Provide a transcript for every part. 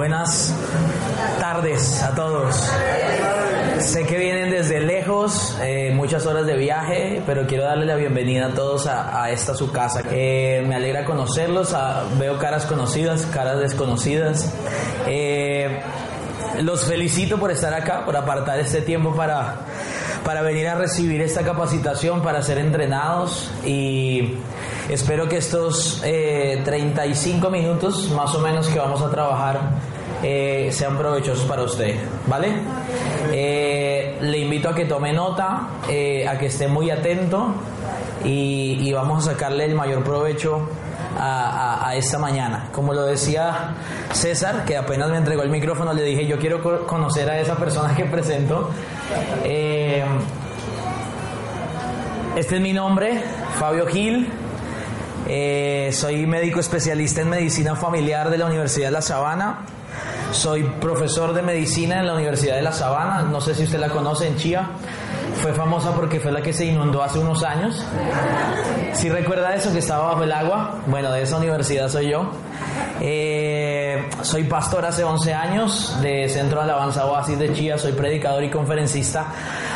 Buenas tardes a todos. Sé que vienen desde lejos, eh, muchas horas de viaje, pero quiero darle la bienvenida a todos a, esta su casa. Eh, me alegra conocerlos, veo caras conocidas, caras desconocidas. Eh, los felicito por estar acá, por apartar este tiempo para, para venir a recibir esta capacitación, para ser entrenados y espero que estos eh, 35 minutos más o menos que vamos a trabajar eh, sean provechosos para usted, ¿vale? Eh, le invito a que tome nota, eh, a que esté muy atento y, vamos a sacarle el mayor provecho a, esta mañana. Como lo decía César, que apenas me entregó el micrófono, le dije, yo quiero co- conocer a esa persona que presento. Este es mi nombre, Fabio Gil. Soy médico especialista en medicina familiar de la Universidad de La Sabana. Soy profesor de medicina en la Universidad de La Sabana. No sé si usted la conoce en Chía. Fue famosa porque fue la que se inundó hace unos años. Si recuerda eso, que estaba bajo el agua. Bueno, de esa universidad soy yo. Eh, soy pastor hace 11 años de Centro de Alabanza Oasis de Chía. Soy predicador y conferencista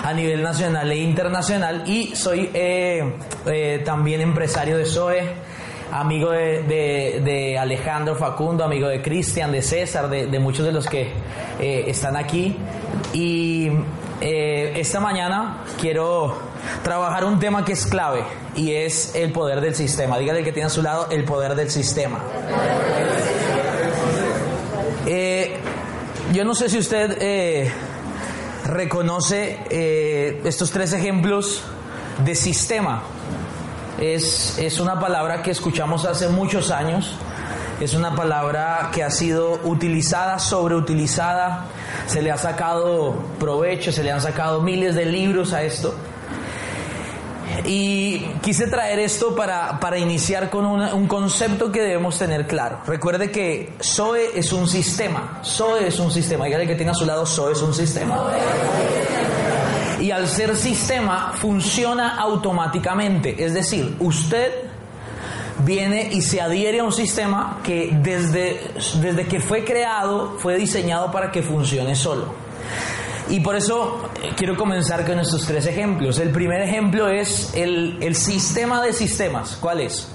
a nivel nacional e internacional. Y soy eh, eh, también empresario de SOE amigo de, de- Alejandro Facundo, amigo de Cristian, de César, de, de muchos de los que eh, están aquí. Y eh, esta mañana quiero trabajar un tema que es clave y es el poder del sistema. Dígale que tiene a su lado el poder del sistema. Eh, yo no sé si usted reconoce estos tres ejemplos de sistema. Es, es una palabra que escuchamos hace muchos años. Es una palabra que ha sido utilizada, sobreutilizada. Se le ha sacado provecho, se le han sacado miles de libros a esto. Y quise traer esto para, para iniciar con una- un concepto que debemos tener claro. Recuerde que SOE es un sistema. SOE es un sistema. Dígale que tiene a su lado SOE es un sistema. Y al ser sistema funciona automáticamente. Es decir, usted viene y se adhiere a un sistema que desde, desde que fue creado fue diseñado para que funcione solo. Y por eso eh, quiero comenzar con estos tres ejemplos. El primer ejemplo es el, el sistema de sistemas. ¿Cuál es?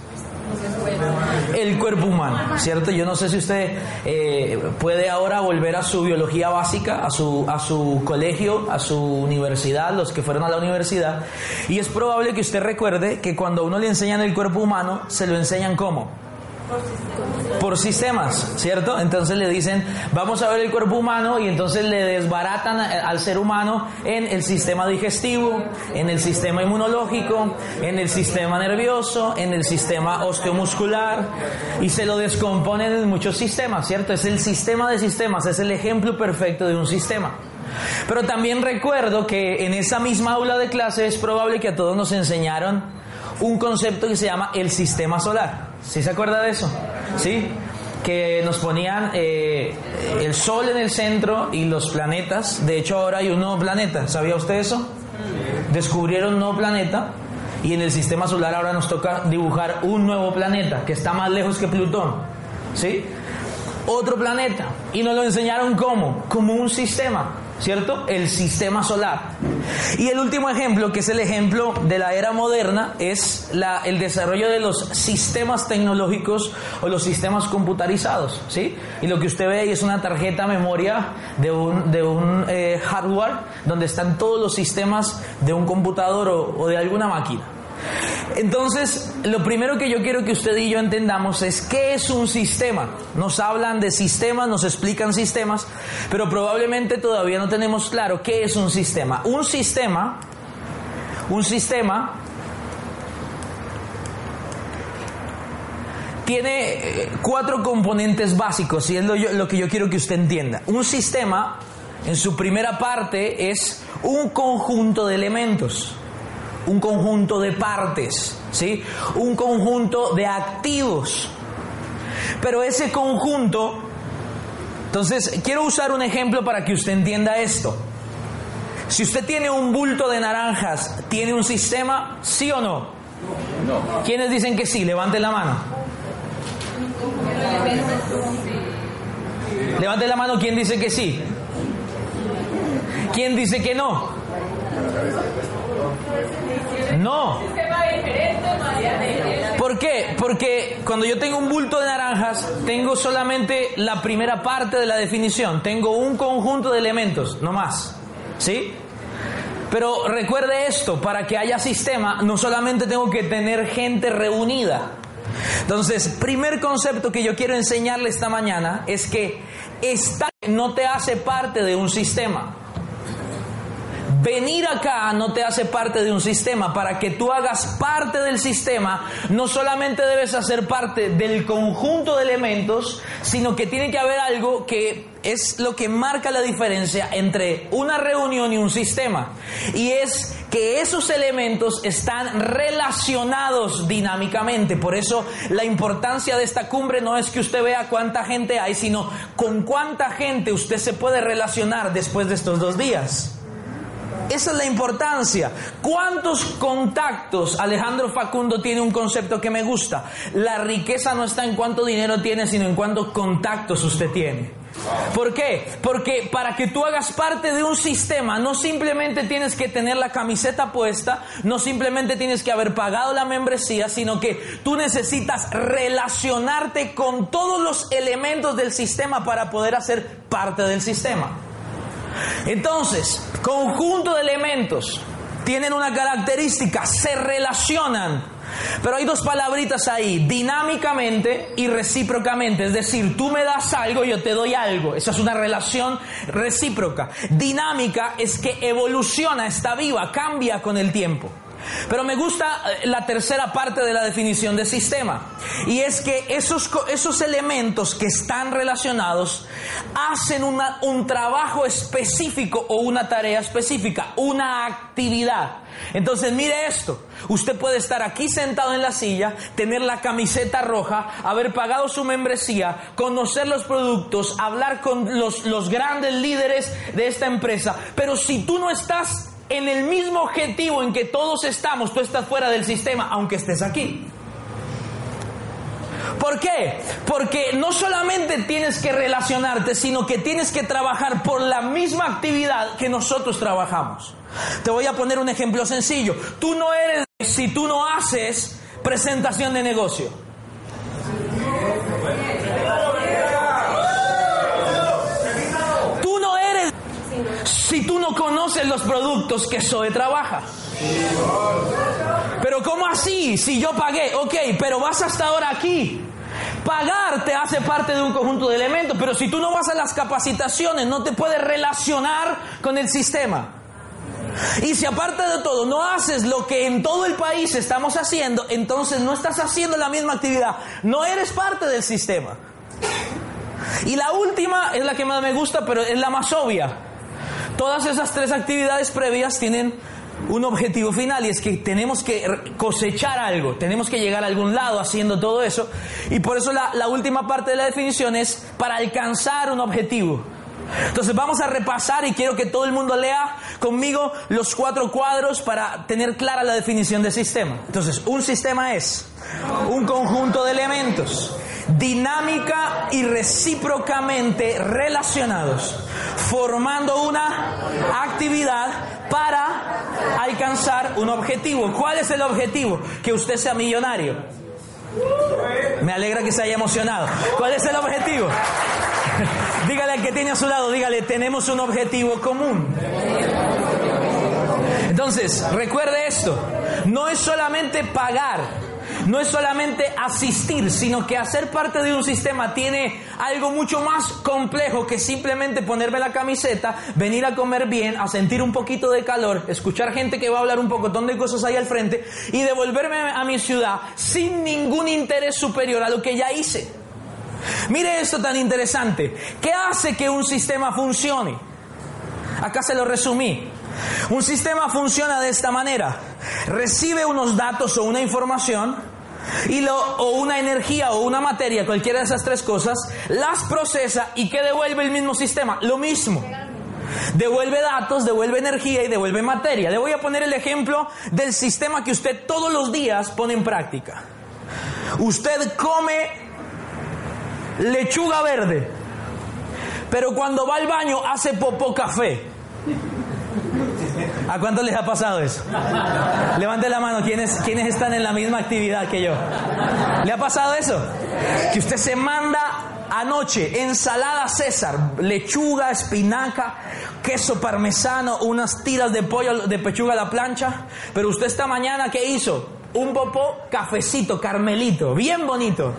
El cuerpo humano, ¿cierto? Yo no sé si usted eh, puede ahora volver a su biología básica, a su, a su colegio, a su universidad, los que fueron a la universidad, y es probable que usted recuerde que cuando a uno le enseñan el cuerpo humano, se lo enseñan cómo? Por sistemas, ¿cierto? Entonces le dicen, vamos a ver el cuerpo humano y entonces le desbaratan al ser humano en el sistema digestivo, en el sistema inmunológico, en el sistema nervioso, en el sistema osteomuscular y se lo descomponen en muchos sistemas, ¿cierto? Es el sistema de sistemas, es el ejemplo perfecto de un sistema. Pero también recuerdo que en esa misma aula de clase es probable que a todos nos enseñaron un concepto que se llama el sistema solar. ¿Sí se acuerda de eso? ¿Sí? Que nos ponían eh, el Sol en el centro y los planetas. De hecho, ahora hay un nuevo planeta. ¿Sabía usted eso? Descubrieron un nuevo planeta y en el sistema solar ahora nos toca dibujar un nuevo planeta que está más lejos que Plutón. ¿Sí? Otro planeta. Y nos lo enseñaron como, como un sistema. ¿Cierto? El sistema solar. Y el último ejemplo, que es el ejemplo de la era moderna, es la- el desarrollo de los sistemas tecnológicos o los sistemas computarizados. ¿sí? Y lo que usted ve ahí es una tarjeta memoria de un, de un eh, hardware donde están todos los sistemas de un computador o, o de alguna máquina. Entonces, lo primero que yo quiero que usted y yo entendamos es qué es un sistema. Nos hablan de sistemas, nos explican sistemas, pero probablemente todavía no tenemos claro qué es un sistema. Un sistema, un sistema tiene eh, cuatro componentes básicos y es lo, lo que yo quiero que usted entienda. Un sistema, en su primera parte, es un conjunto de elementos, un conjunto de partes, ¿sí? Un conjunto de activos. Pero ese conjunto, entonces, quiero usar un ejemplo para que usted entienda esto. Si usted tiene un bulto de naranjas, ¿tiene un sistema? ¿Sí o no? No. ¿Quiénes dicen que sí? Levanten la mano. Levante la mano quien dice que sí. ¿Quién dice que no? No. ¿Por qué? Porque cuando yo tengo un bulto de naranjas, tengo solamente la primera parte de la definición. Tengo un conjunto de elementos, no más. ¿Sí? Pero recuerde esto, para que haya sistema, no solamente tengo que tener gente reunida. Entonces, primer concepto que yo quiero enseñarle esta mañana es que estar no te hace parte de un sistema. Venir acá no te hace parte de un sistema. Para que tú hagas parte del sistema, no solamente debes hacer parte del conjunto de elementos, sino que tiene que haber algo que es lo que marca la diferencia entre una reunión y un sistema. Y es que esos elementos están relacionados dinámicamente. Por eso la importancia de esta cumbre no es que usted vea cuánta gente hay, sino con cuánta gente usted se puede relacionar después de estos dos días. Esa es la importancia. ¿Cuántos contactos? Alejandro Facundo tiene un concepto que me gusta. La riqueza no está en cuánto dinero tiene, sino en cuántos contactos usted tiene. ¿Por qué? Porque para que tú hagas parte de un sistema, no simplemente tienes que tener la camiseta puesta, no simplemente tienes que haber pagado la membresía, sino que tú necesitas relacionarte con todos los elementos del sistema para poder hacer parte del sistema. Entonces, conjunto de elementos tienen una característica, se relacionan. Pero hay dos palabritas ahí, dinámicamente y recíprocamente. Es decir, tú me das algo, yo te doy algo. Esa es una relación recíproca. Dinámica es que evoluciona, está viva, cambia con el tiempo. Pero me gusta eh, la tercera parte de la definición de sistema. Y es que esos, esos elementos que están relacionados hacen una- un trabajo específico o una tarea específica, una actividad. Entonces mire esto. Usted puede estar aquí sentado en la silla, tener la camiseta roja, haber pagado su membresía, conocer los productos, hablar con los, los grandes líderes de esta empresa. Pero si tú no estás en el mismo objetivo en que todos estamos, tú estás fuera del sistema, aunque estés aquí. ¿Por qué? Porque no solamente tienes que relacionarte, sino que tienes que trabajar por la misma actividad que nosotros trabajamos. Te voy a poner un ejemplo sencillo. Tú no eres si tú no haces presentación de negocio. Tú no eres si tú no conoces los productos que Zoe trabaja. Pero ¿cómo así? Si yo pagué, ok, pero vas hasta ahora aquí. Pagar te hace parte de un conjunto de elementos, pero si tú no vas a las capacitaciones, no te puedes relacionar con el sistema. Y si aparte de todo no haces lo que en todo el país estamos haciendo, entonces no estás haciendo la misma actividad, no eres parte del sistema. Y la última es la que más me gusta, pero es la más obvia. Todas esas tres actividades previas tienen un objetivo final y es que tenemos que cosechar algo, tenemos que llegar a algún lado haciendo todo eso. Y por eso la, última parte de la definición es para alcanzar un objetivo. Entonces vamos a repasar y quiero que todo el mundo lea conmigo los cuatro cuadros para tener clara la definición de sistema. Entonces, un sistema es un conjunto de elementos dinámica y recíprocamente relacionados, formando una actividad para alcanzar un objetivo. ¿Cuál es el objetivo? Que usted sea millonario. Me alegra que se haya emocionado. ¿Cuál es el objetivo? dígale al que tiene a su lado, dígale, tenemos un objetivo común. Entonces, recuerde esto, no es solamente pagar, no es solamente asistir, sino que hacer parte de un sistema tiene algo mucho más complejo que simplemente ponerme la camiseta, venir a comer bien, a sentir un poquito de calor, escuchar gente que va a hablar un poco de cosas ahí al frente y devolverme a mi ciudad sin ningún interés superior a lo que ya hice. Mire esto tan interesante. ¿Qué hace que un sistema funcione? Acá se lo resumí. Un sistema funciona de esta manera. Recibe unos datos o una información y lo, o una energía o una materia, cualquiera de esas tres cosas, las procesa y ¿qué devuelve el mismo sistema? Lo mismo. Devuelve datos, devuelve energía y devuelve materia. Le voy a poner el ejemplo del sistema que usted todos los días pone en práctica. Usted come lechuga verde, pero cuando va al baño hace popó café. ¿A cuántos les ha pasado eso? Levante la mano, ¿quiénes, ¿quiénes están en la misma actividad que yo? ¿Le ha pasado eso? Que usted se manda anoche ensalada César, lechuga, espinaca, queso parmesano, unas tiras de pollo de pechuga a la plancha, pero usted esta mañana, ¿qué hizo? Un popó cafecito, carmelito, bien bonito.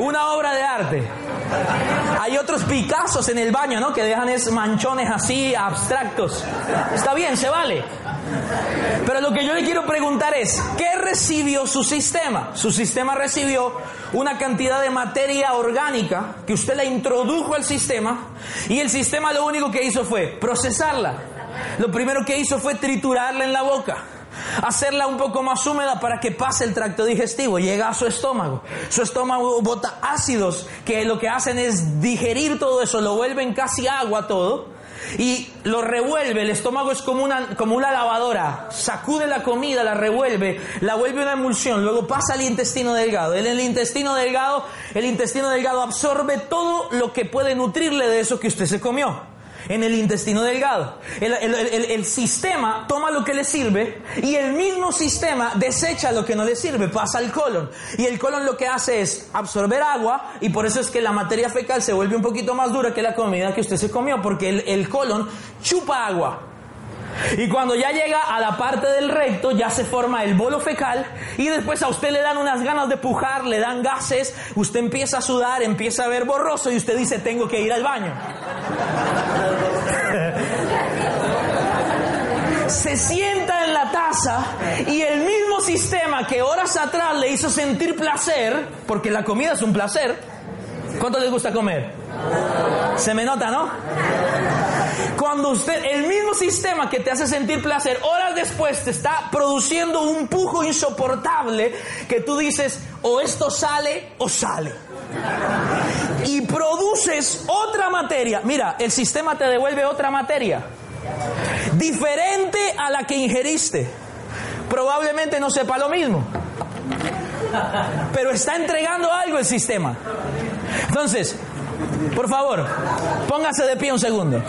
Una obra de arte. Hay otros Picassos en el baño, ¿no? Que dejan es manchones así, abstractos. Está bien, se vale. Pero lo que yo le quiero preguntar es, ¿qué recibió su sistema? Su sistema recibió una cantidad de materia orgánica que usted la introdujo al sistema y el sistema lo único que hizo fue procesarla. Lo primero que hizo fue triturarla en la boca hacerla un poco más húmeda para que pase el tracto digestivo, llega a su estómago. Su estómago bota ácidos que lo que hacen es digerir todo eso, lo vuelven casi agua todo y lo revuelve. El estómago es como una, como una lavadora. Sacude la comida, la revuelve, la vuelve una emulsión, luego pasa al intestino delgado. En el intestino delgado, el intestino delgado absorbe todo lo que puede nutrirle de eso que usted se comió en el intestino delgado. El, sistema toma lo que le sirve y el mismo sistema desecha lo que no le sirve, pasa al colon. Y el colon lo que hace es absorber agua y por eso es que la materia fecal se vuelve un poquito más dura que la comida que usted se comió, porque el colon chupa agua. Y cuando ya llega a la parte del recto, ya se forma el bolo fecal y después a usted le dan unas ganas de pujar, le dan gases, usted empieza a sudar, empieza a ver borroso y usted dice, tengo que ir al baño. se sienta en la taza y el mismo sistema que horas atrás le hizo sentir placer, porque la comida es un placer, ¿cuánto les gusta comer? Se me nota, ¿no? Cuando usted, el mismo sistema que te hace sentir placer, horas después te está produciendo un pujo insoportable que tú dices, o esto sale o sale. Y produces otra materia. Mira, el sistema te devuelve otra materia. Diferente a la que ingeriste. Probablemente no sepa lo mismo. Pero está entregando algo el sistema. Entonces, por favor, póngase de pie un segundo.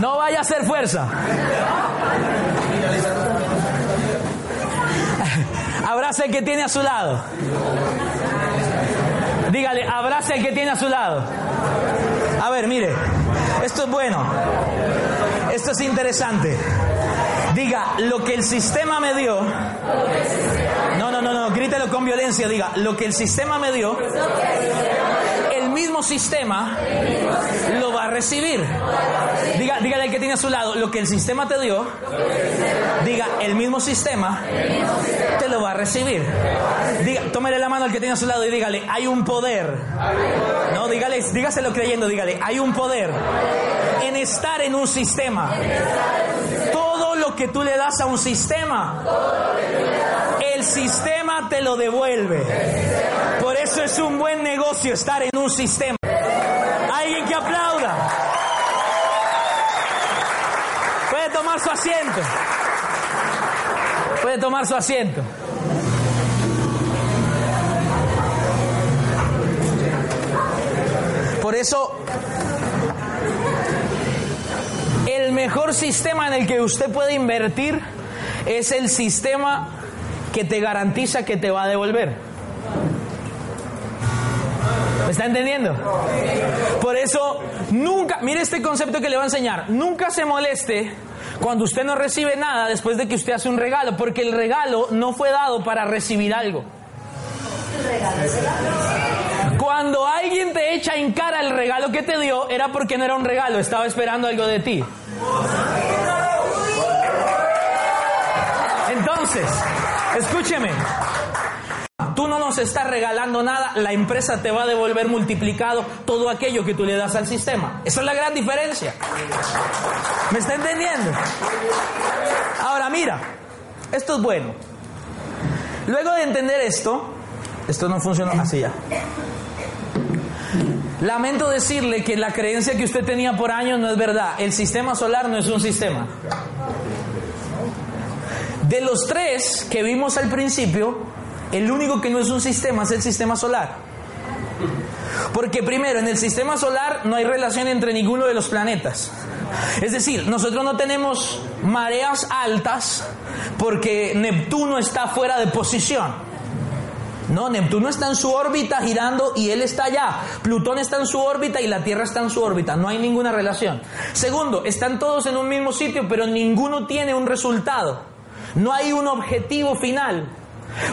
No vaya a hacer fuerza. Abrace el que tiene a su lado. Dígale, abrace el que tiene a su lado. A ver, mire, esto es bueno. Esto es interesante. Diga, lo que el sistema me dio. No, no, no, grítelo con violencia. Diga, lo que el sistema me dio mismo sistema lo va a recibir. Diga, dígale al que tiene a su lado, lo que el sistema te dio, diga, el mismo sistema te lo va a recibir. Diga, tómele la mano al que tiene a su lado y dígale, hay un poder. No, dígale, dígaselo creyendo, dígale, hay un poder en estar en un sistema. Todo lo que tú le das a un sistema, el sistema te lo devuelve. Por eso es un buen negocio estar en un sistema. Alguien que aplauda. Puede tomar su asiento. Puede tomar su asiento. Por eso, el mejor sistema en el que usted puede invertir es el sistema que te garantiza que te va a devolver. ¿Me está entendiendo? Por eso, nunca, mire este concepto que le voy a enseñar, nunca se moleste cuando usted no recibe nada después de que usted hace un regalo, porque el regalo no fue dado para recibir algo. Cuando alguien te echa en cara el regalo que te dio, era porque no era un regalo, estaba esperando algo de ti. Entonces, escúcheme. Tú no nos estás regalando nada, la empresa te va a devolver multiplicado todo aquello que tú le das al sistema. Esa es la gran diferencia. ¿Me está entendiendo? Ahora mira, esto es bueno. Luego de entender esto, esto no funciona así ya. Lamento decirle que la creencia que usted tenía por años no es verdad. El sistema solar no es un sistema. De los tres que vimos al principio, el único que no es un sistema es el sistema solar. Porque primero, en el sistema solar no hay relación entre ninguno de los planetas. Es decir, nosotros no tenemos mareas altas porque Neptuno está fuera de posición. No, Neptuno está en su órbita girando y él está allá. Plutón está en su órbita y la Tierra está en su órbita. No hay ninguna relación. Segundo, están todos en un mismo sitio, pero ninguno tiene un resultado. No hay un objetivo final.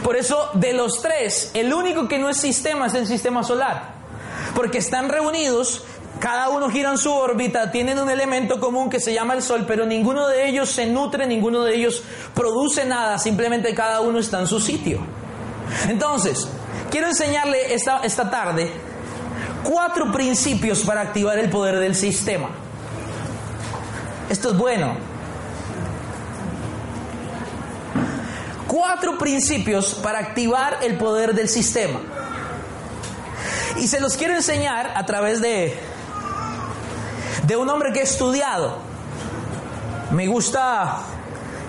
Por eso, de los tres, el único que no es sistema es el sistema solar. Porque están reunidos, cada uno gira en su órbita, tienen un elemento común que se llama el Sol, pero ninguno de ellos se nutre, ninguno de ellos produce nada, simplemente cada uno está en su sitio. Entonces, quiero enseñarle esta, esta tarde cuatro principios para activar el poder del sistema. Esto es bueno. Cuatro principios para activar el poder del sistema. Y se los quiero enseñar a través de, de un hombre que he estudiado. Me gusta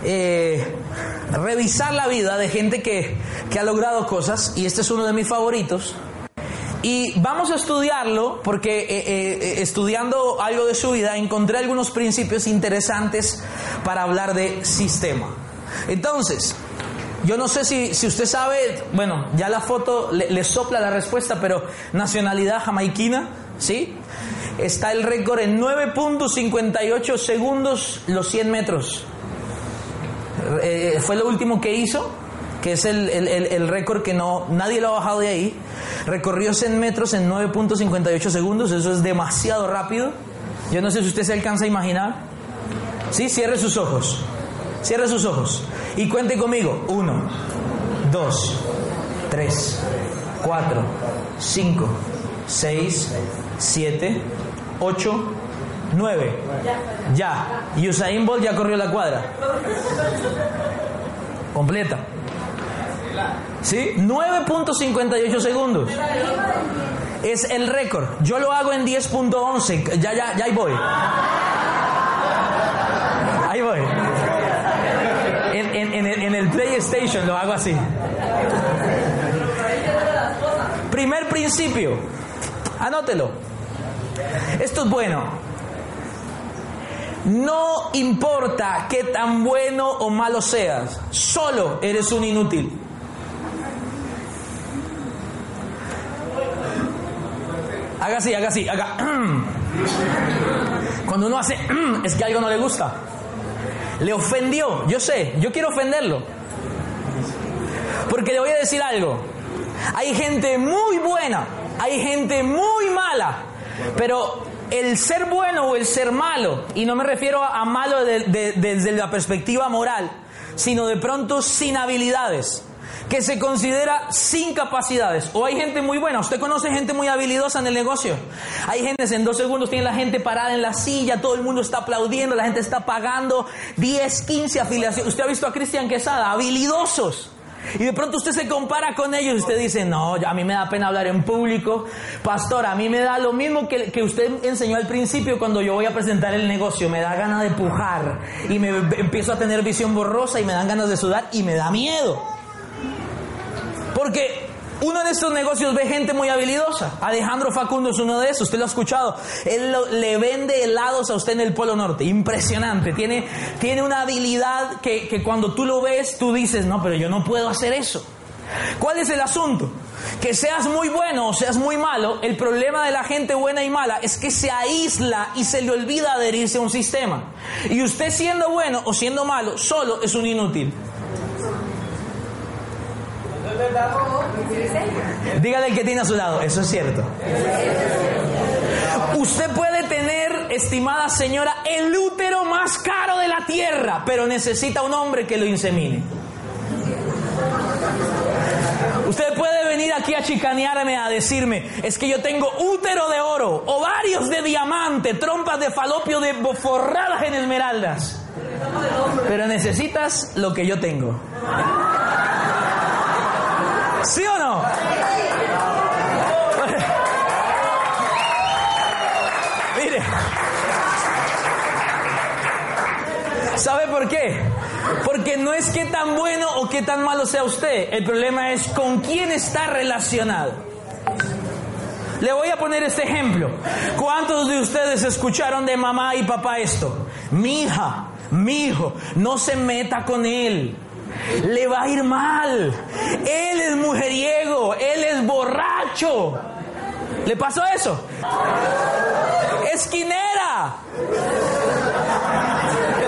eh, revisar la vida de gente que, que ha logrado cosas y este es uno de mis favoritos. Y vamos a estudiarlo porque eh, eh, estudiando algo de su vida encontré algunos principios interesantes para hablar de sistema. Entonces, yo no sé si, si usted sabe, bueno, ya la foto le, sopla la respuesta, pero nacionalidad jamaiquina, ¿sí? Está el récord en 9.58 segundos los 100 metros. Eh, fue lo último que hizo, que es el, el, el récord que no nadie lo ha bajado de ahí. Recorrió 100 metros en 9.58 segundos, eso es demasiado rápido. Yo no sé si usted se alcanza a imaginar. Sí, cierre sus ojos. Cierre sus ojos. Y cuente conmigo. 1, 2, 3, 4, 5, 6, 7, 8, 9. Ya. Y Usain Bolt ya corrió la cuadra. Completa. ¿Sí? 9.58 segundos. Es el récord. Yo lo hago en 10.11. Ya, ya, ya ahí voy. Ahí voy. En, en, en, el, PlayStation lo hago así. Primer principio. Anótelo. Esto es bueno. No importa qué tan bueno o malo seas, solo eres un inútil. Haga así, haga así, haga. Cuando uno hace es que algo no le gusta. Le ofendió, yo sé, yo quiero ofenderlo. Porque le voy a decir algo. Hay gente muy buena, hay gente muy mala, pero el ser bueno o el ser malo, y no me refiero a malo de, de, desde la perspectiva moral, sino de pronto sin habilidades, que se considera sin capacidades. O hay gente muy buena, usted conoce gente muy habilidosa en el negocio. Hay gente, en dos segundos tiene la gente parada en la silla, todo el mundo está aplaudiendo, la gente está pagando 10, 15 afiliaciones. Usted ha visto a Cristian Quesada, habilidosos. Y de pronto usted se compara con ellos y usted dice, no, a mí me da pena hablar en público. Pastor, a mí me da lo mismo que, que usted enseñó al principio cuando yo voy a presentar el negocio. Me da ganas de pujar y me empiezo a tener visión borrosa y me dan ganas de sudar y me da miedo. Porque uno de estos negocios ve gente muy habilidosa. Alejandro Facundo es uno de esos, usted lo ha escuchado. Él le vende helados a usted en el Polo Norte. Impresionante. Tiene, tiene una habilidad que, que cuando tú lo ves, tú dices, no, pero yo no puedo hacer eso. ¿Cuál es el asunto? que seas muy bueno o seas muy malo, el problema de la gente buena y mala es que se aísla y se le olvida adherirse a un sistema. Y usted siendo bueno o siendo malo, solo es un inútil. Dígale al que tiene a su lado, eso es cierto. Usted puede tener, estimada señora, el útero más caro de la tierra, pero necesita un hombre que lo insemine. Usted puede venir aquí a chicanearme, a decirme, es que yo tengo útero de oro, ovarios de diamante, trompas de falopio de forradas en esmeraldas. Pero necesitas lo que yo tengo. ¿Sí o no? Mire. ¿Sabe por qué? Porque no es que tan bueno o que tan malo sea usted. El problema es con quién está relacionado. Le voy a poner este ejemplo. ¿Cuántos de ustedes escucharon de mamá y papá esto? Mi hija, mi hijo, no se meta con él le va a ir mal. Él es mujeriego, él es borracho. ¿Le pasó eso? Esquinera.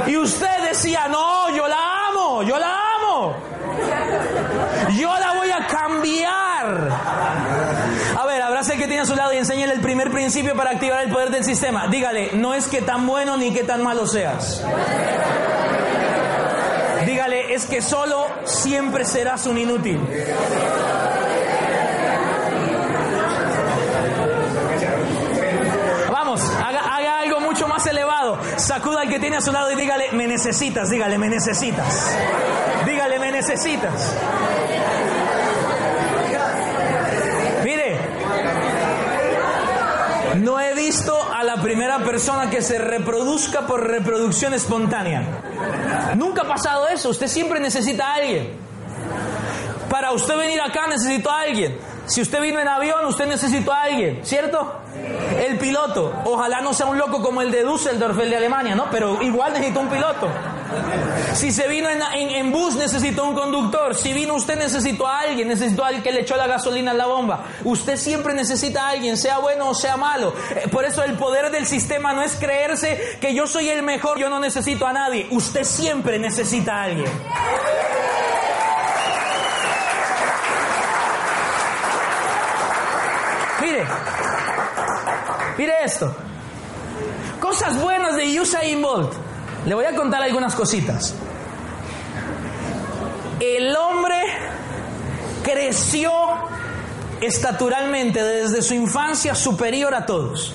Y usted decía, no, yo la amo, yo la amo. Yo la voy a cambiar. A ver, abrace el que tiene a su lado y enséñale el primer principio para activar el poder del sistema. Dígale, no es que tan bueno ni que tan malo seas. Es que solo siempre serás un inútil. Vamos, haga, algo mucho más elevado. Sacuda al que tiene a su lado y dígale, me necesitas, dígale, me necesitas. Dígale, me necesitas. Mire, no he visto a la primera persona que se reproduzca por reproducción espontánea. Nunca ha pasado eso. Usted siempre necesita a alguien. Para usted venir acá necesito a alguien. Si usted vino en avión, usted necesitó a alguien, ¿cierto? El piloto. Ojalá no sea un loco como el de Düsseldorf, el de Alemania, ¿no? Pero igual necesitó un piloto. Si se vino en, bus, necesitó un conductor. Si vino usted, necesitó a alguien. Necesitó a alguien que le echó la gasolina en la bomba. Usted siempre necesita a alguien, sea bueno o sea malo. Eh, por eso el poder del sistema no es creerse que yo soy el mejor, yo no necesito a nadie. Usted siempre necesita a alguien. Mire, mire esto. Cosas buenas de Usain Bolt. Le voy a contar algunas cositas. El hombre creció estaturalmente desde su infancia superior a todos.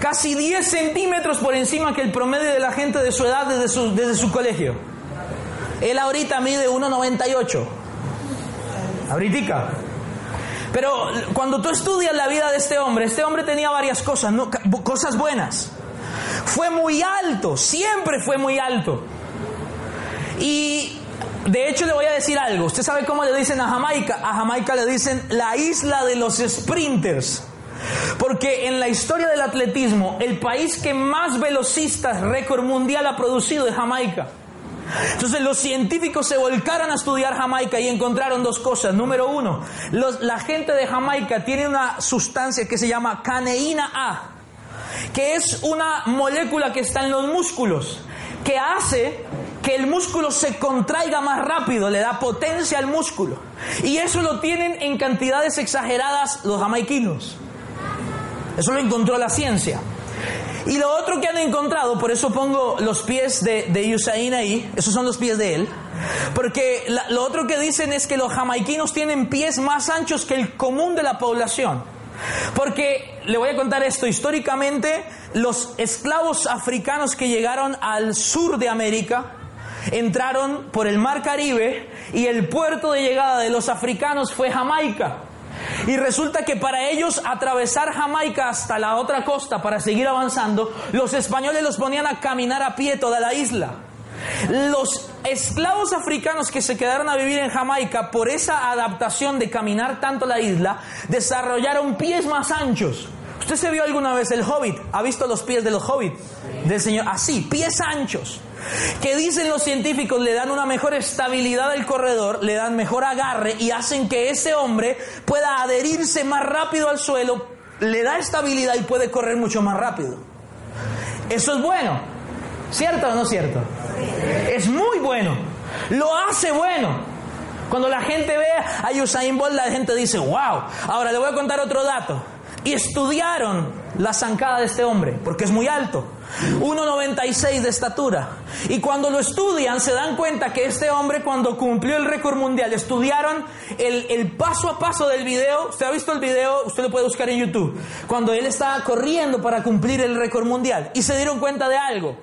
Casi 10 centímetros por encima que el promedio de la gente de su edad desde su, desde su colegio. Él ahorita mide 1,98. Ahorita. Pero cuando tú estudias la vida de este hombre, este hombre tenía varias cosas, cosas buenas. Fue muy alto, siempre fue muy alto. Y de hecho le voy a decir algo. ¿Usted sabe cómo le dicen a Jamaica? A Jamaica le dicen la isla de los sprinters. Porque en la historia del atletismo, el país que más velocistas récord mundial ha producido es Jamaica. Entonces los científicos se volcaron a estudiar Jamaica y encontraron dos cosas. Número uno, la gente de Jamaica tiene una sustancia que se llama caneína A, que es una molécula que está en los músculos, que hace que el músculo se contraiga más rápido, le da potencia al músculo. Y eso lo tienen en cantidades exageradas los jamaiquinos. Eso lo encontró la ciencia. Y lo otro que han encontrado, por eso pongo los pies de, de Usain ahí, esos son los pies de él, porque lo otro que dicen es que los jamaiquinos tienen pies más anchos que el común de la población. Porque le voy a contar esto, históricamente los esclavos africanos que llegaron al sur de América entraron por el mar Caribe y el puerto de llegada de los africanos fue Jamaica. Y resulta que para ellos atravesar Jamaica hasta la otra costa para seguir avanzando, los españoles los ponían a caminar a pie toda la isla. Los esclavos africanos que se quedaron a vivir en Jamaica por esa adaptación de caminar tanto la isla, desarrollaron pies más anchos. ¿Usted se vio alguna vez el hobbit? ¿Ha visto los pies de los hobbits? Del Señor. Así, pies anchos. que dicen los científicos le dan una mejor estabilidad al corredor, le dan mejor agarre y hacen que ese hombre pueda adherirse más rápido al suelo, le da estabilidad y puede correr mucho más rápido. Eso es bueno, ¿cierto o no cierto? Es muy bueno, lo hace bueno. Cuando la gente ve a Usain Bolt, la gente dice, wow. Ahora le voy a contar otro dato. Y estudiaron la zancada de este hombre, porque es muy alto. 1,96 de estatura. Y cuando lo estudian se dan cuenta que este hombre cuando cumplió el récord mundial, estudiaron el, el, paso a paso del video, usted ha visto el video, usted lo puede buscar en YouTube, cuando él estaba corriendo para cumplir el récord mundial. Y se dieron cuenta de algo,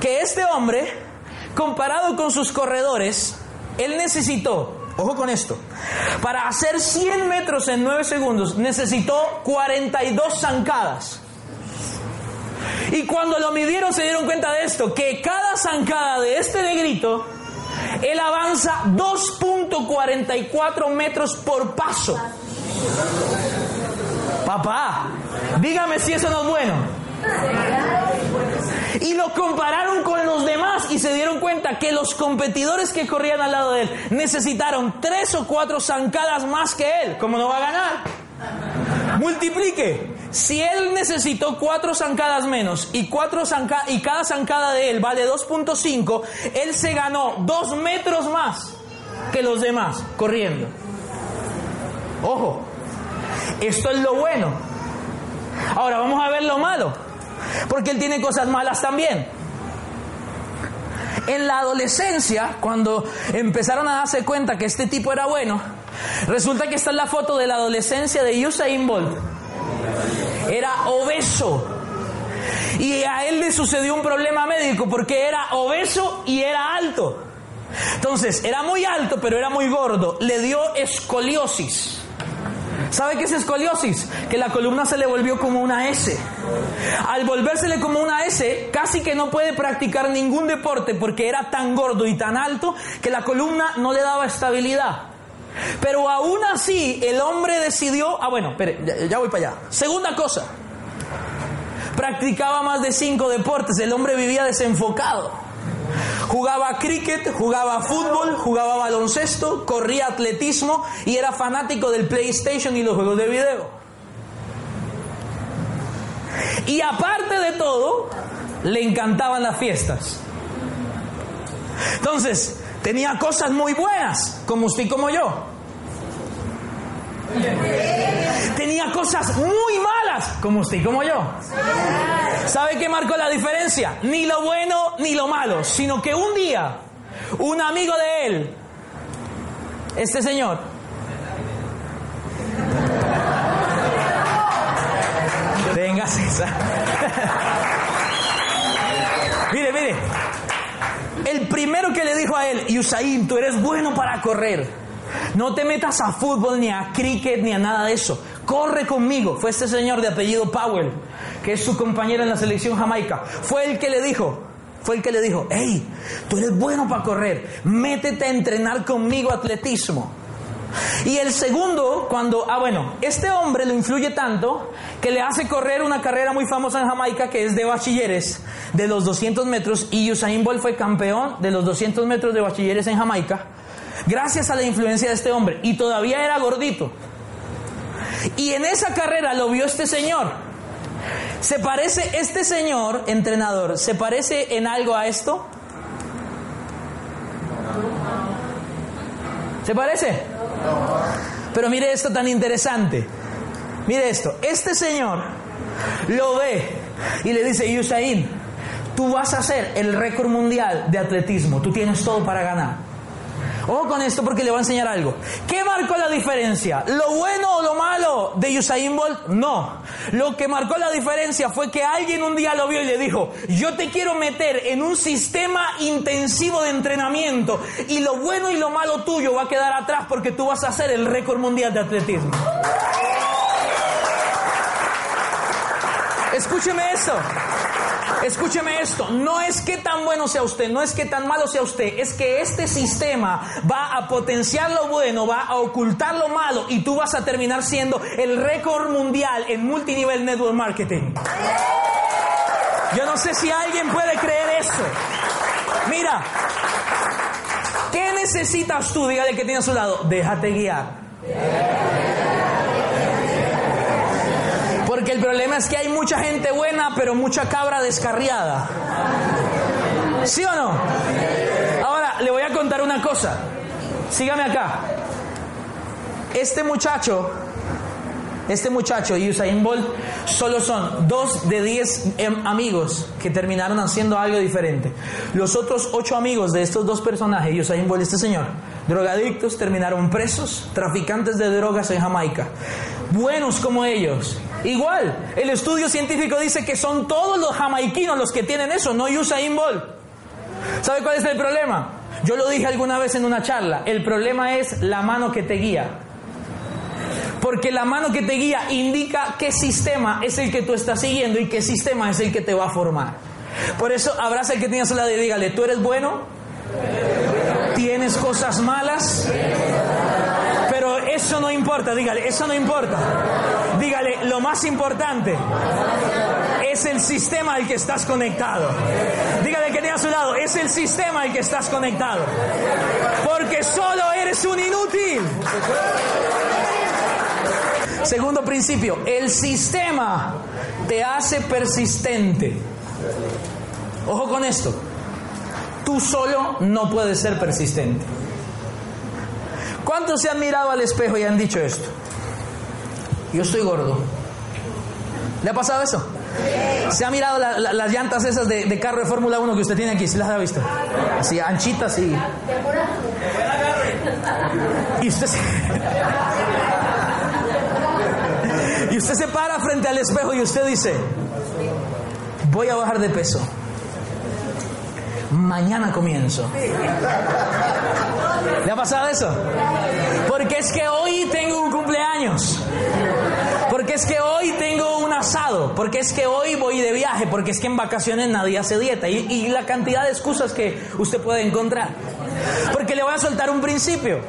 que este hombre, comparado con sus corredores, él necesitó, ojo con esto, para hacer 100 metros en 9 segundos, necesitó 42 zancadas. Y cuando lo midieron se dieron cuenta de esto, que cada zancada de este negrito, él avanza 2.44 metros por paso. Papá, dígame si eso no es bueno. Y lo compararon con los demás y se dieron cuenta que los competidores que corrían al lado de él necesitaron tres o cuatro zancadas más que él. ¿Cómo no va a ganar? Multiplique. Si él necesitó cuatro zancadas menos y, cuatro y cada zancada de él vale 2.5, él se ganó dos metros más que los demás corriendo. Ojo, esto es lo bueno. Ahora vamos a ver lo malo, porque él tiene cosas malas también. En la adolescencia, cuando empezaron a darse cuenta que este tipo era bueno, resulta que esta es la foto de la adolescencia de Usain Bolt. Era obeso. Y a él le sucedió un problema médico porque era obeso y era alto. Entonces, era muy alto, pero era muy gordo. Le dio escoliosis. ¿Sabe qué es escoliosis? Que la columna se le volvió como una S. Al volvérsele como una S, casi que no puede practicar ningún deporte porque era tan gordo y tan alto que la columna no le daba estabilidad. Pero aún así, el hombre decidió, ah bueno, espere, ya, ya voy para allá. Segunda cosa, practicaba más de cinco deportes, el hombre vivía desenfocado. Jugaba cricket, jugaba fútbol, jugaba baloncesto, corría atletismo y era fanático del PlayStation y los juegos de video. Y aparte de todo, le encantaban las fiestas. Entonces, tenía cosas muy buenas, como usted y como yo. Tenía cosas muy malas, como usted y como yo. ¿Sabe qué marcó la diferencia? Ni lo bueno ni lo malo, sino que un día un amigo de él, este señor, venga César, mire, mire, el primero que le dijo a él, Usain, tú eres bueno para correr. No te metas a fútbol, ni a cricket, ni a nada de eso. Corre conmigo. Fue este señor de apellido Powell, que es su compañero en la selección jamaica. Fue el que le dijo, fue el que le dijo, hey, tú eres bueno para correr, métete a entrenar conmigo atletismo. Y el segundo, cuando, ah bueno, este hombre lo influye tanto que le hace correr una carrera muy famosa en Jamaica que es de bachilleres de los 200 metros y Usain Bolt fue campeón de los 200 metros de bachilleres en Jamaica gracias a la influencia de este hombre. Y todavía era gordito. Y en esa carrera lo vio este señor. ¿Se parece este señor, entrenador, se parece en algo a esto? ¿Se parece? Pero mire esto tan interesante. Mire esto. Este señor lo ve y le dice, Usain, tú vas a hacer el récord mundial de atletismo. Tú tienes todo para ganar. Ojo con esto porque le voy a enseñar algo. ¿Qué marcó la diferencia? ¿Lo bueno o lo malo de Usain Bolt? No. Lo que marcó la diferencia fue que alguien un día lo vio y le dijo, yo te quiero meter en un sistema intensivo de entrenamiento y lo bueno y lo malo tuyo va a quedar atrás porque tú vas a hacer el récord mundial de atletismo. Escúcheme esto. Escúcheme esto, no es que tan bueno sea usted, no es que tan malo sea usted, es que este sistema va a potenciar lo bueno, va a ocultar lo malo y tú vas a terminar siendo el récord mundial en multinivel network marketing. Yo no sé si alguien puede creer eso. Mira, ¿qué necesitas tú? Dígale que tiene a su lado. Déjate guiar. Porque el problema es que hay mucha gente buena, pero mucha cabra descarriada. ¿Sí o no? Ahora, le voy a contar una cosa. Sígame acá. Este muchacho, este muchacho, Usain Bolt, solo son dos de diez em, amigos que terminaron haciendo algo diferente. Los otros ocho amigos de estos dos personajes, Usain Bolt y este señor, drogadictos, terminaron presos, traficantes de drogas en Jamaica. Buenos como ellos. Igual, el estudio científico dice que son todos los jamaiquinos los que tienen eso, no Usain Bolt. ¿Sabe cuál es el problema? Yo lo dije alguna vez en una charla, el problema es la mano que te guía. Porque la mano que te guía indica qué sistema es el que tú estás siguiendo y qué sistema es el que te va a formar. Por eso abraza el que tienes al lado y dígale, ¿tú eres bueno? ¿Tienes cosas malas? Eso no importa, dígale, eso no importa. Dígale, lo más importante es el sistema al que estás conectado. Dígale que tiene a su lado, es el sistema al que estás conectado. Porque solo eres un inútil. Segundo principio, el sistema te hace persistente. Ojo con esto. Tú solo no puedes ser persistente. ¿Cuántos se han mirado al espejo y han dicho esto? Yo estoy gordo. ¿Le ha pasado eso? ¿Se ha mirado la- la- las llantas esas de, carro de Fórmula 1 que usted tiene aquí? ¿Sí las ha visto? Así, anchitas y... Y usted se... Y usted se para frente al espejo y usted dice, voy a bajar de peso. Mañana comienzo. ¿Le ha pasado eso? Porque es que hoy tengo un cumpleaños. Porque es que hoy tengo un asado. Porque es que hoy voy de viaje. Porque es que en vacaciones nadie hace dieta. Y, la cantidad de excusas que usted puede encontrar. Porque le voy a soltar un principio.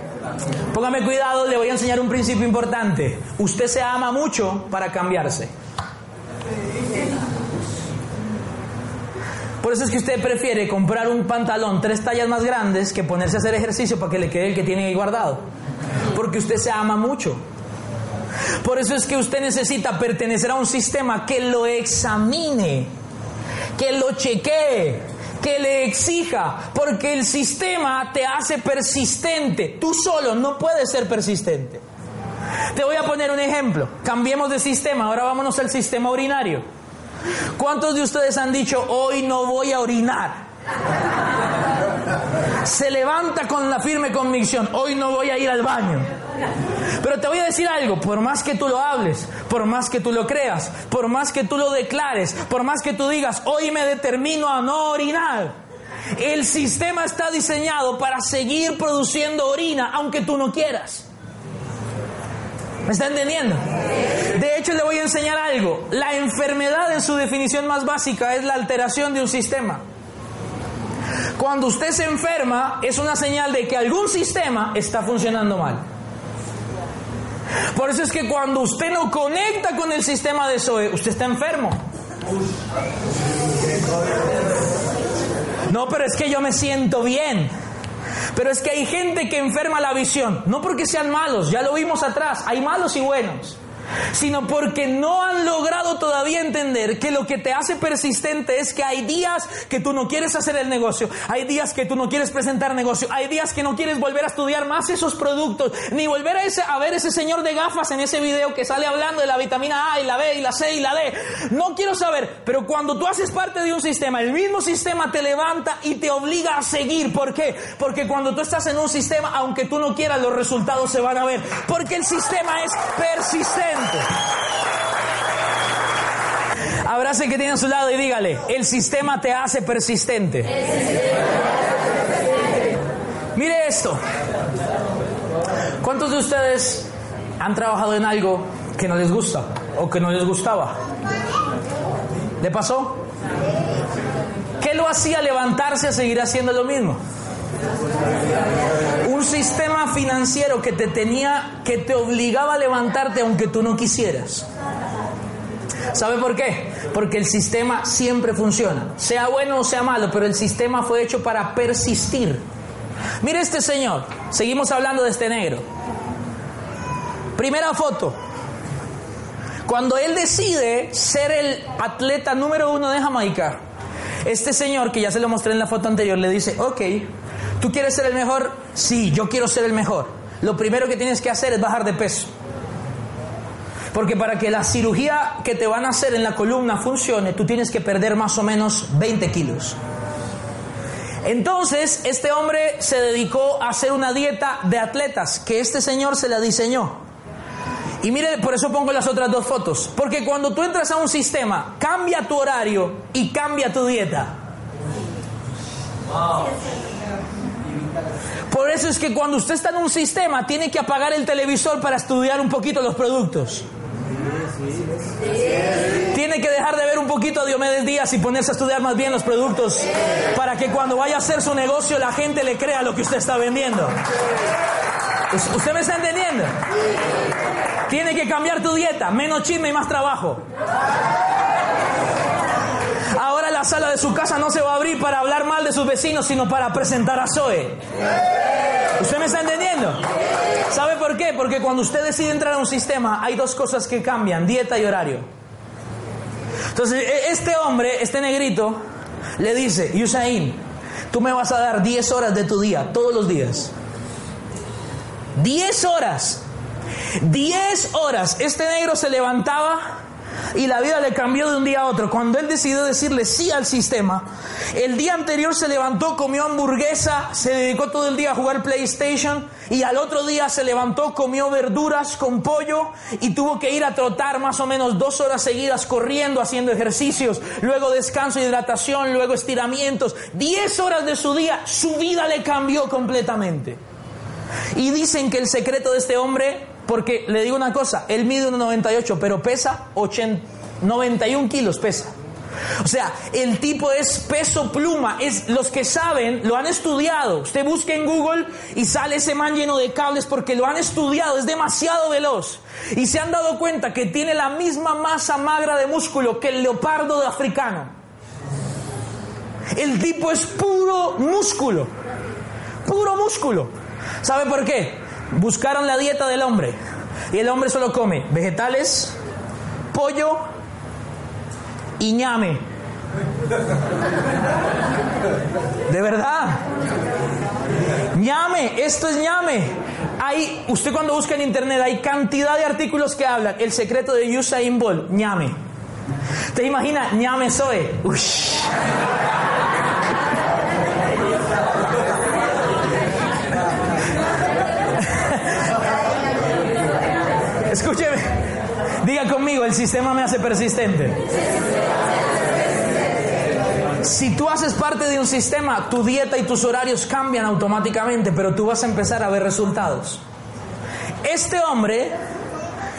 Póngame cuidado, le voy a enseñar un principio importante. Usted se ama mucho para cambiarse. Por eso es que usted prefiere comprar un pantalón tres tallas más grandes que ponerse a hacer ejercicio para que le quede el que tiene ahí guardado. Porque usted se ama mucho. Por eso es que usted necesita pertenecer a un sistema que lo examine, que lo chequee, que le exija, porque el sistema te hace persistente. Tú solo no puedes ser persistente. Te voy a poner un ejemplo. Cambiemos de sistema. Ahora vámonos al sistema urinario. ¿Cuántos de ustedes han dicho, hoy no voy a orinar? Se levanta con la firme convicción, hoy no voy a ir al baño. Pero te voy a decir algo, por más que tú lo hables, por más que tú lo creas, por más que tú lo declares, por más que tú digas, hoy me determino a no orinar, el sistema está diseñado para seguir produciendo orina aunque tú no quieras. ¿Me está entendiendo? De hecho, le voy a enseñar algo. La enfermedad en su definición más básica es la alteración de un sistema. Cuando usted se enferma es una señal de que algún sistema está funcionando mal. Por eso es que cuando usted no conecta con el sistema de SOE, usted está enfermo. No, pero es que yo me siento bien. Pero es que hay gente que enferma la visión, no porque sean malos, ya lo vimos atrás, hay malos y buenos, sino porque no han logrado todavía entender que lo que te hace persistente es que hay días que tú no quieres hacer el negocio, hay días que tú no quieres presentar negocio, hay días que no quieres volver a estudiar más esos productos, ni volver a, ese, a ver ese señor de gafas en ese video que sale hablando de la vitamina A y la B y la C y la D. No quiero saber, pero cuando tú haces parte de un sistema, el mismo sistema te levanta y te obliga a seguir. ¿Por qué? Porque cuando tú estás en un sistema, aunque tú no quieras, los resultados se van a ver. Porque el sistema es persistente. Abrace el que tiene a su lado y dígale, el sistema te hace persistente. Mire esto. ¿Cuántos de ustedes han trabajado en algo que no les gusta o que no les gustaba? ¿Le pasó? ¿Qué lo hacía levantarse a seguir haciendo lo mismo? Un sistema financiero que te tenía, que te obligaba a levantarte aunque tú no quisieras. ¿Sabe por qué? Porque el sistema siempre funciona, sea bueno o sea malo, pero el sistema fue hecho para persistir. Mire este señor, seguimos hablando de este negro. Primera foto. Cuando él decide ser el atleta número uno de Jamaica, este señor, que ya se lo mostré en la foto anterior, le dice, ok, ¿tú quieres ser el mejor? Sí, yo quiero ser el mejor. Lo primero que tienes que hacer es bajar de peso. Porque para que la cirugía que te van a hacer en la columna funcione, tú tienes que perder más o menos 20 kilos. Entonces, este hombre se dedicó a hacer una dieta de atletas que este señor se la diseñó. Y mire, por eso pongo las otras dos fotos. Porque cuando tú entras a un sistema, cambia tu horario y cambia tu dieta. Por eso es que cuando usted está en un sistema, tiene que apagar el televisor para estudiar un poquito los productos. Tiene que dejar de ver un poquito a Diomedes Díaz y ponerse a estudiar más bien los productos para que cuando vaya a hacer su negocio la gente le crea lo que usted está vendiendo. ¿Usted me está entendiendo? Tiene que cambiar tu dieta, menos chisme y más trabajo. Sala de su casa no se va a abrir para hablar mal de sus vecinos, sino para presentar a Zoe. ¿Usted me está entendiendo? ¿Sabe por qué? Porque cuando usted decide entrar a un sistema, hay dos cosas que cambian, dieta y horario. Entonces, e- este hombre, este negrito, le dice, Yusain, tú me vas a dar 10 horas de tu día, todos los días. 10 horas. 10 horas. Este negro se levantaba y la vida le cambió de un día a otro. Cuando él decidió decirle sí al sistema, el día anterior se levantó, comió hamburguesa, se dedicó todo el día a jugar PlayStation y al otro día se levantó, comió verduras con pollo y tuvo que ir a trotar más o menos dos horas seguidas corriendo, haciendo ejercicios, luego descanso, hidratación, luego estiramientos. 10 horas de su día, su vida le cambió completamente. Y dicen que el secreto de este hombre, porque le digo una cosa, él mide 1,98, pero pesa 80, 91 kilos, pesa. O sea, el tipo es peso pluma, es los que saben, lo han estudiado. Usted busca en Google y sale ese man lleno de cables porque lo han estudiado, es demasiado veloz. Y se han dado cuenta que tiene la misma masa magra de músculo que el leopardo de africano. El tipo es puro músculo, puro músculo. ¿Sabe por qué? Buscaron la dieta del hombre y el hombre solo come vegetales, pollo y ñame. De verdad. ñame, esto es ñame. Hay, usted cuando busca en internet hay cantidad de artículos que hablan el secreto de Usain Bolt, ñame. ¿Te imagina ñame soy? Ush. Escúcheme, diga conmigo, el sistema me hace persistente. Si tú haces parte de un sistema, tu dieta y tus horarios cambian automáticamente, pero tú vas a empezar a ver resultados. Este hombre,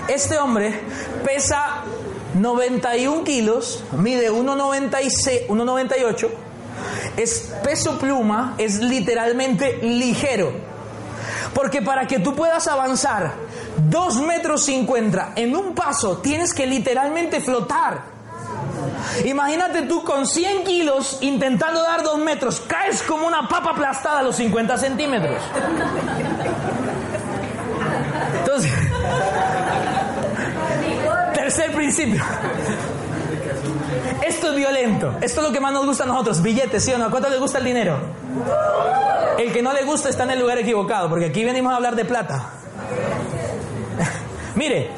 este hombre pesa 91 kilos, mide 1,96 1,98, es peso pluma, es literalmente ligero. Porque para que tú puedas avanzar 2 metros 50 en un paso, tienes que literalmente flotar. Imagínate tú con 100 kilos intentando dar 2 metros, caes como una papa aplastada a los 50 centímetros. Entonces, tercer principio. Esto es violento. Esto es lo que más nos gusta a nosotros. Billetes, ¿sí o no? ¿A cuánto les gusta el dinero? El que no le gusta está en el lugar equivocado, porque aquí venimos a hablar de plata. Mire,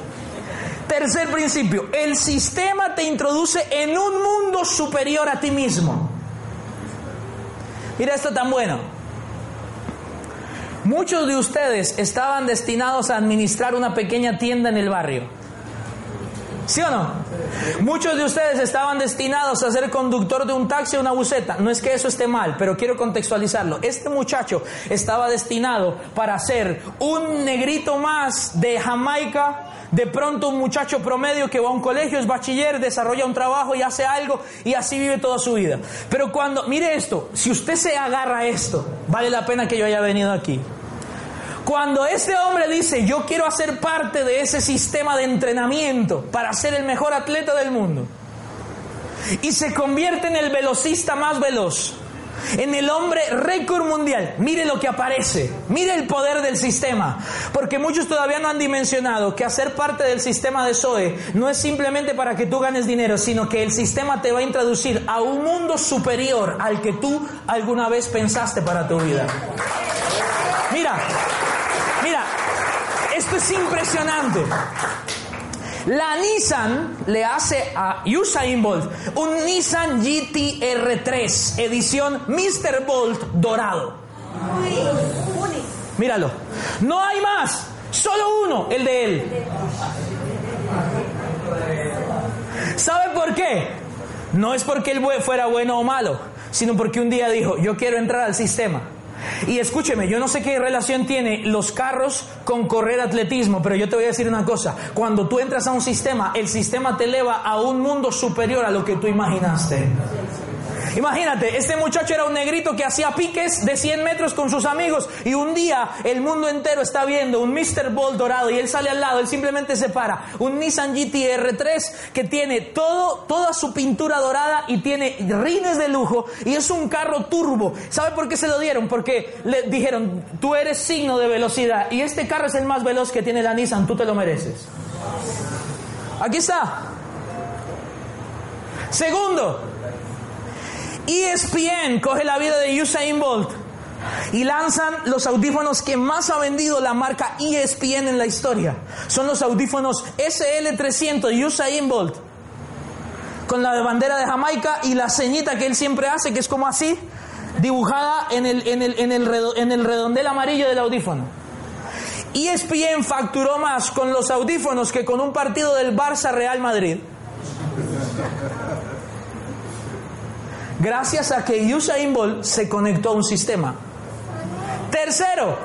tercer principio, el sistema te introduce en un mundo superior a ti mismo. Mira esto tan bueno. Muchos de ustedes estaban destinados a administrar una pequeña tienda en el barrio. ¿Sí o no? Muchos de ustedes estaban destinados a ser conductor de un taxi o una buseta. No es que eso esté mal, pero quiero contextualizarlo. Este muchacho estaba destinado para ser un negrito más de Jamaica, de pronto un muchacho promedio que va a un colegio, es bachiller, desarrolla un trabajo y hace algo y así vive toda su vida. Pero cuando, mire esto, si usted se agarra a esto, vale la pena que yo haya venido aquí. Cuando este hombre dice, yo quiero hacer parte de ese sistema de entrenamiento para ser el mejor atleta del mundo, y se convierte en el velocista más veloz, en el hombre récord mundial. Mire lo que aparece, mire el poder del sistema, porque muchos todavía no han dimensionado que hacer parte del sistema de SOE no es simplemente para que tú ganes dinero, sino que el sistema te va a introducir a un mundo superior al que tú alguna vez pensaste para tu vida. Mira, mira, esto es impresionante. La Nissan le hace a Usain Bolt un Nissan GTR3 edición Mr. Bolt dorado. Míralo. No hay más. Solo uno, el de él. ¿Sabe por qué? No es porque él fuera bueno o malo, sino porque un día dijo, yo quiero entrar al sistema. Y escúcheme, yo no sé qué relación tiene los carros con correr atletismo, pero yo te voy a decir una cosa, cuando tú entras a un sistema, el sistema te eleva a un mundo superior a lo que tú imaginaste. Imagínate, este muchacho era un negrito que hacía piques de 100 metros con sus amigos y un día el mundo entero está viendo un Mr. Ball dorado y él sale al lado, él simplemente se para. Un Nissan GT-R3 que tiene todo, toda su pintura dorada y tiene rines de lujo y es un carro turbo. ¿Sabe por qué se lo dieron? Porque le dijeron, tú eres signo de velocidad y este carro es el más veloz que tiene la Nissan, tú te lo mereces. Aquí está. Segundo, ESPN coge la vida de Usain Bolt y lanzan los audífonos que más ha vendido la marca ESPN en la historia. Son los audífonos SL300 Usain Bolt con la bandera de Jamaica y la ceñita que él siempre hace, que es como así, dibujada en el, en el, en el, en el redondel amarillo del audífono. ESPN facturó más con los audífonos que con un partido del Barça Real Madrid. Gracias a que Usain Bolt se conectó a un sistema. Tercero,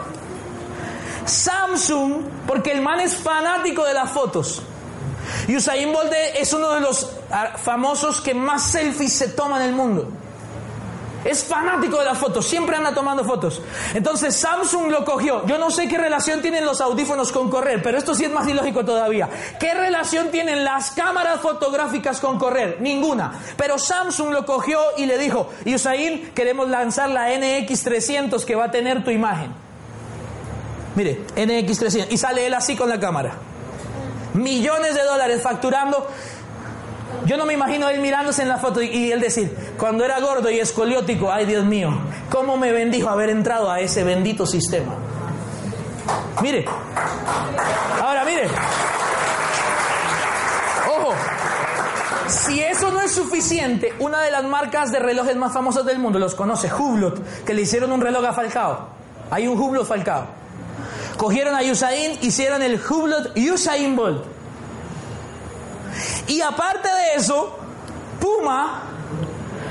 Samsung, porque el man es fanático de las fotos. Usain Bolt es uno de los ah, famosos que más selfies se toma en el mundo. Es fanático de las fotos, siempre anda tomando fotos. Entonces Samsung lo cogió. Yo no sé qué relación tienen los audífonos con correr, pero esto sí es más ilógico todavía. ¿Qué relación tienen las cámaras fotográficas con correr? Ninguna. Pero Samsung lo cogió y le dijo, Usain, queremos lanzar la NX300 que va a tener tu imagen. Mire, NX300. Y sale él así con la cámara. Millones de dólares facturando yo no me imagino él mirándose en la foto y, él decir, cuando era gordo y escoliótico, ay Dios mío, ¿cómo me bendijo haber entrado a ese bendito sistema? Mire, ahora mire, ojo, si eso no es suficiente, una de las marcas de relojes más famosas del mundo, los conoce, Hublot, que le hicieron un reloj a Falcao. Hay un Hublot Falcao. Cogieron a Usain, hicieron el Hublot Usain Bolt. Y aparte de eso, Puma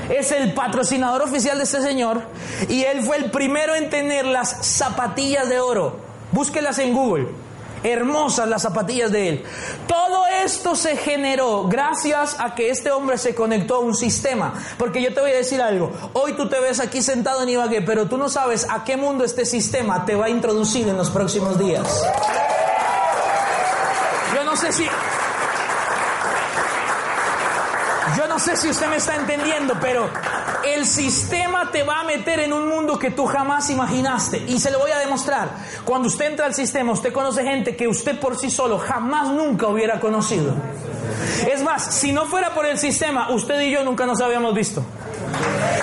es el patrocinador oficial de este señor y él fue el primero en tener las zapatillas de oro. Búsquelas en Google. Hermosas las zapatillas de él. Todo esto se generó gracias a que este hombre se conectó a un sistema. Porque yo te voy a decir algo. Hoy tú te ves aquí sentado en Ibagué, pero tú no sabes a qué mundo este sistema te va a introducir en los próximos días. Yo no sé si yo no sé si usted me está entendiendo, pero el sistema te va a meter en un mundo que tú jamás imaginaste. Y se lo voy a demostrar. Cuando usted entra al sistema, usted conoce gente que usted por sí solo jamás nunca hubiera conocido. Es más, si no fuera por el sistema, usted y yo nunca nos habíamos visto.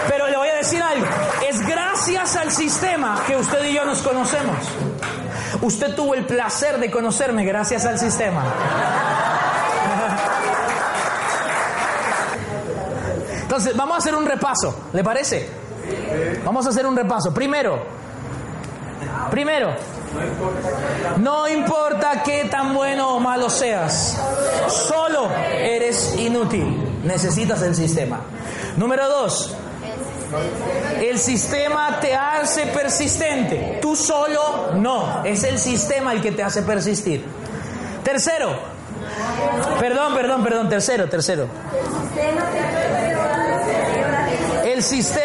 Pero le voy a decir algo. Es gracias al sistema que usted y yo nos conocemos. Usted tuvo el placer de conocerme gracias al sistema. Entonces, vamos a hacer un repaso, ¿le parece? Vamos a hacer un repaso. Primero, primero, no importa qué tan bueno o malo seas, solo eres inútil. Necesitas el sistema. Número dos, el sistema te hace persistente. Tú solo no. Es el sistema el que te hace persistir. Tercero. Perdón, perdón, perdón. Tercero, tercero. El sistema te introduce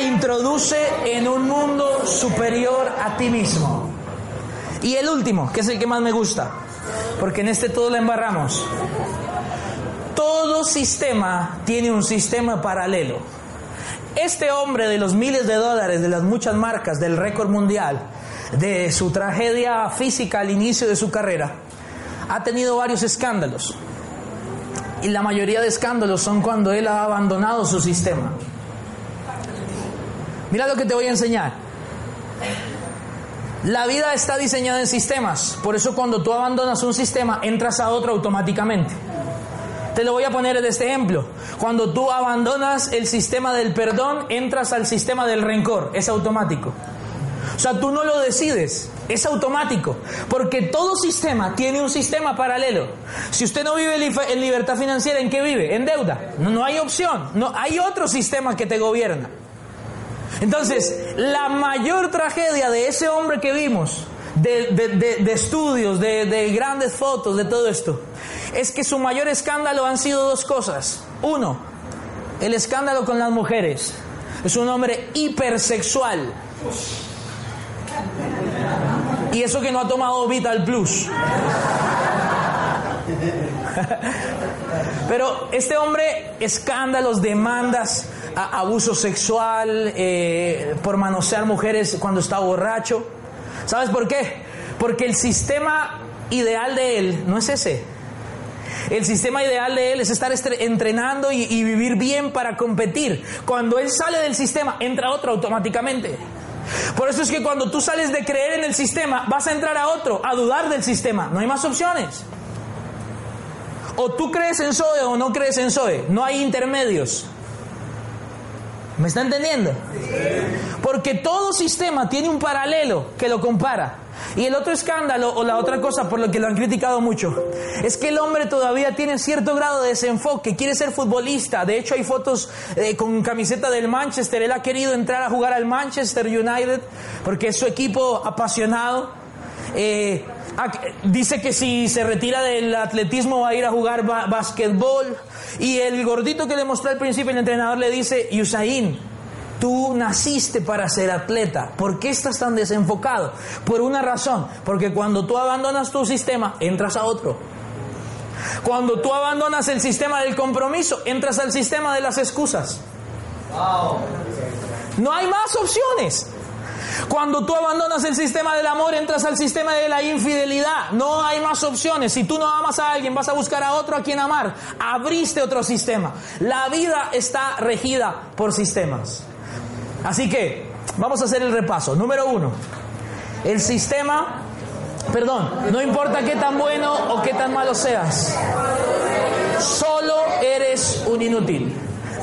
introduce en un mundo superior a ti mismo. Y el último, que es el que más me gusta, porque en este todo la embarramos. Todo sistema tiene un sistema paralelo. Este hombre de los miles de dólares, de las muchas marcas, del récord mundial, de su tragedia física al inicio de su carrera, ha tenido varios escándalos. Y la mayoría de escándalos son cuando él ha abandonado su sistema. Mira lo que te voy a enseñar. La vida está diseñada en sistemas, por eso cuando tú abandonas un sistema entras a otro automáticamente. Te lo voy a poner en este ejemplo. Cuando tú abandonas el sistema del perdón, entras al sistema del rencor, es automático. Sea, tú no lo decides, es automático, porque todo sistema tiene un sistema paralelo. Si usted no vive en libertad financiera, ¿en qué vive? En deuda. No, hay opción, no hay otro sistema que te gobierna. Entonces, la mayor tragedia de ese hombre que vimos, de, estudios, de, grandes fotos, de todo esto, es que su mayor escándalo han sido dos cosas. Uno, el escándalo con las mujeres. Es un hombre hipersexual. Y eso que no ha tomado Vital Plus. Pero este hombre, escándalos, demandas, abuso sexual, eh, por manosear mujeres cuando está borracho. ¿Sabes por qué? Porque el sistema ideal de él no es ese. El sistema ideal de él es estar entrenando y, y vivir bien para competir. Cuando él sale del sistema, entra otro automáticamente. Por eso es que cuando tú sales de creer en el sistema, vas a entrar a otro, a dudar del sistema. No hay más opciones. O tú crees en Zoe o no crees en Zoe. No hay intermedios. ¿Me está entendiendo? Porque todo sistema tiene un paralelo que lo compara. Y el otro escándalo o la otra cosa por lo que lo han criticado mucho es que el hombre todavía tiene cierto grado de desenfoque, quiere ser futbolista. De hecho hay fotos eh, con camiseta del Manchester. Él ha querido entrar a jugar al Manchester United porque es su equipo apasionado. Eh, dice que si se retira del atletismo va a ir a jugar básquetbol. Y el gordito que le mostró al principio el entrenador le dice, Usain, tú naciste para ser atleta. ¿Por qué estás tan desenfocado? Por una razón, porque cuando tú abandonas tu sistema, entras a otro. Cuando tú abandonas el sistema del compromiso, entras al sistema de las excusas. No hay más opciones. Cuando tú abandonas el sistema del amor, entras al sistema de la infidelidad. No hay más opciones. Si tú no amas a alguien, vas a buscar a otro a quien amar. Abriste otro sistema. La vida está regida por sistemas. Así que, vamos a hacer el repaso. Número uno, el sistema, perdón, no importa qué tan bueno o qué tan malo seas, solo eres un inútil.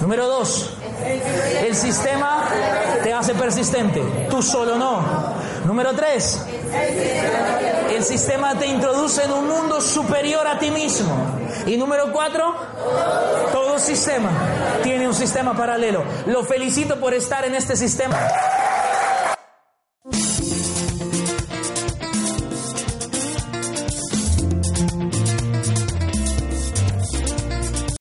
Número dos, el sistema te hace persistente, tú solo no. Número tres, el sistema te introduce en un mundo superior a ti mismo. Y número cuatro, todo sistema tiene un sistema paralelo. Lo felicito por estar en este sistema.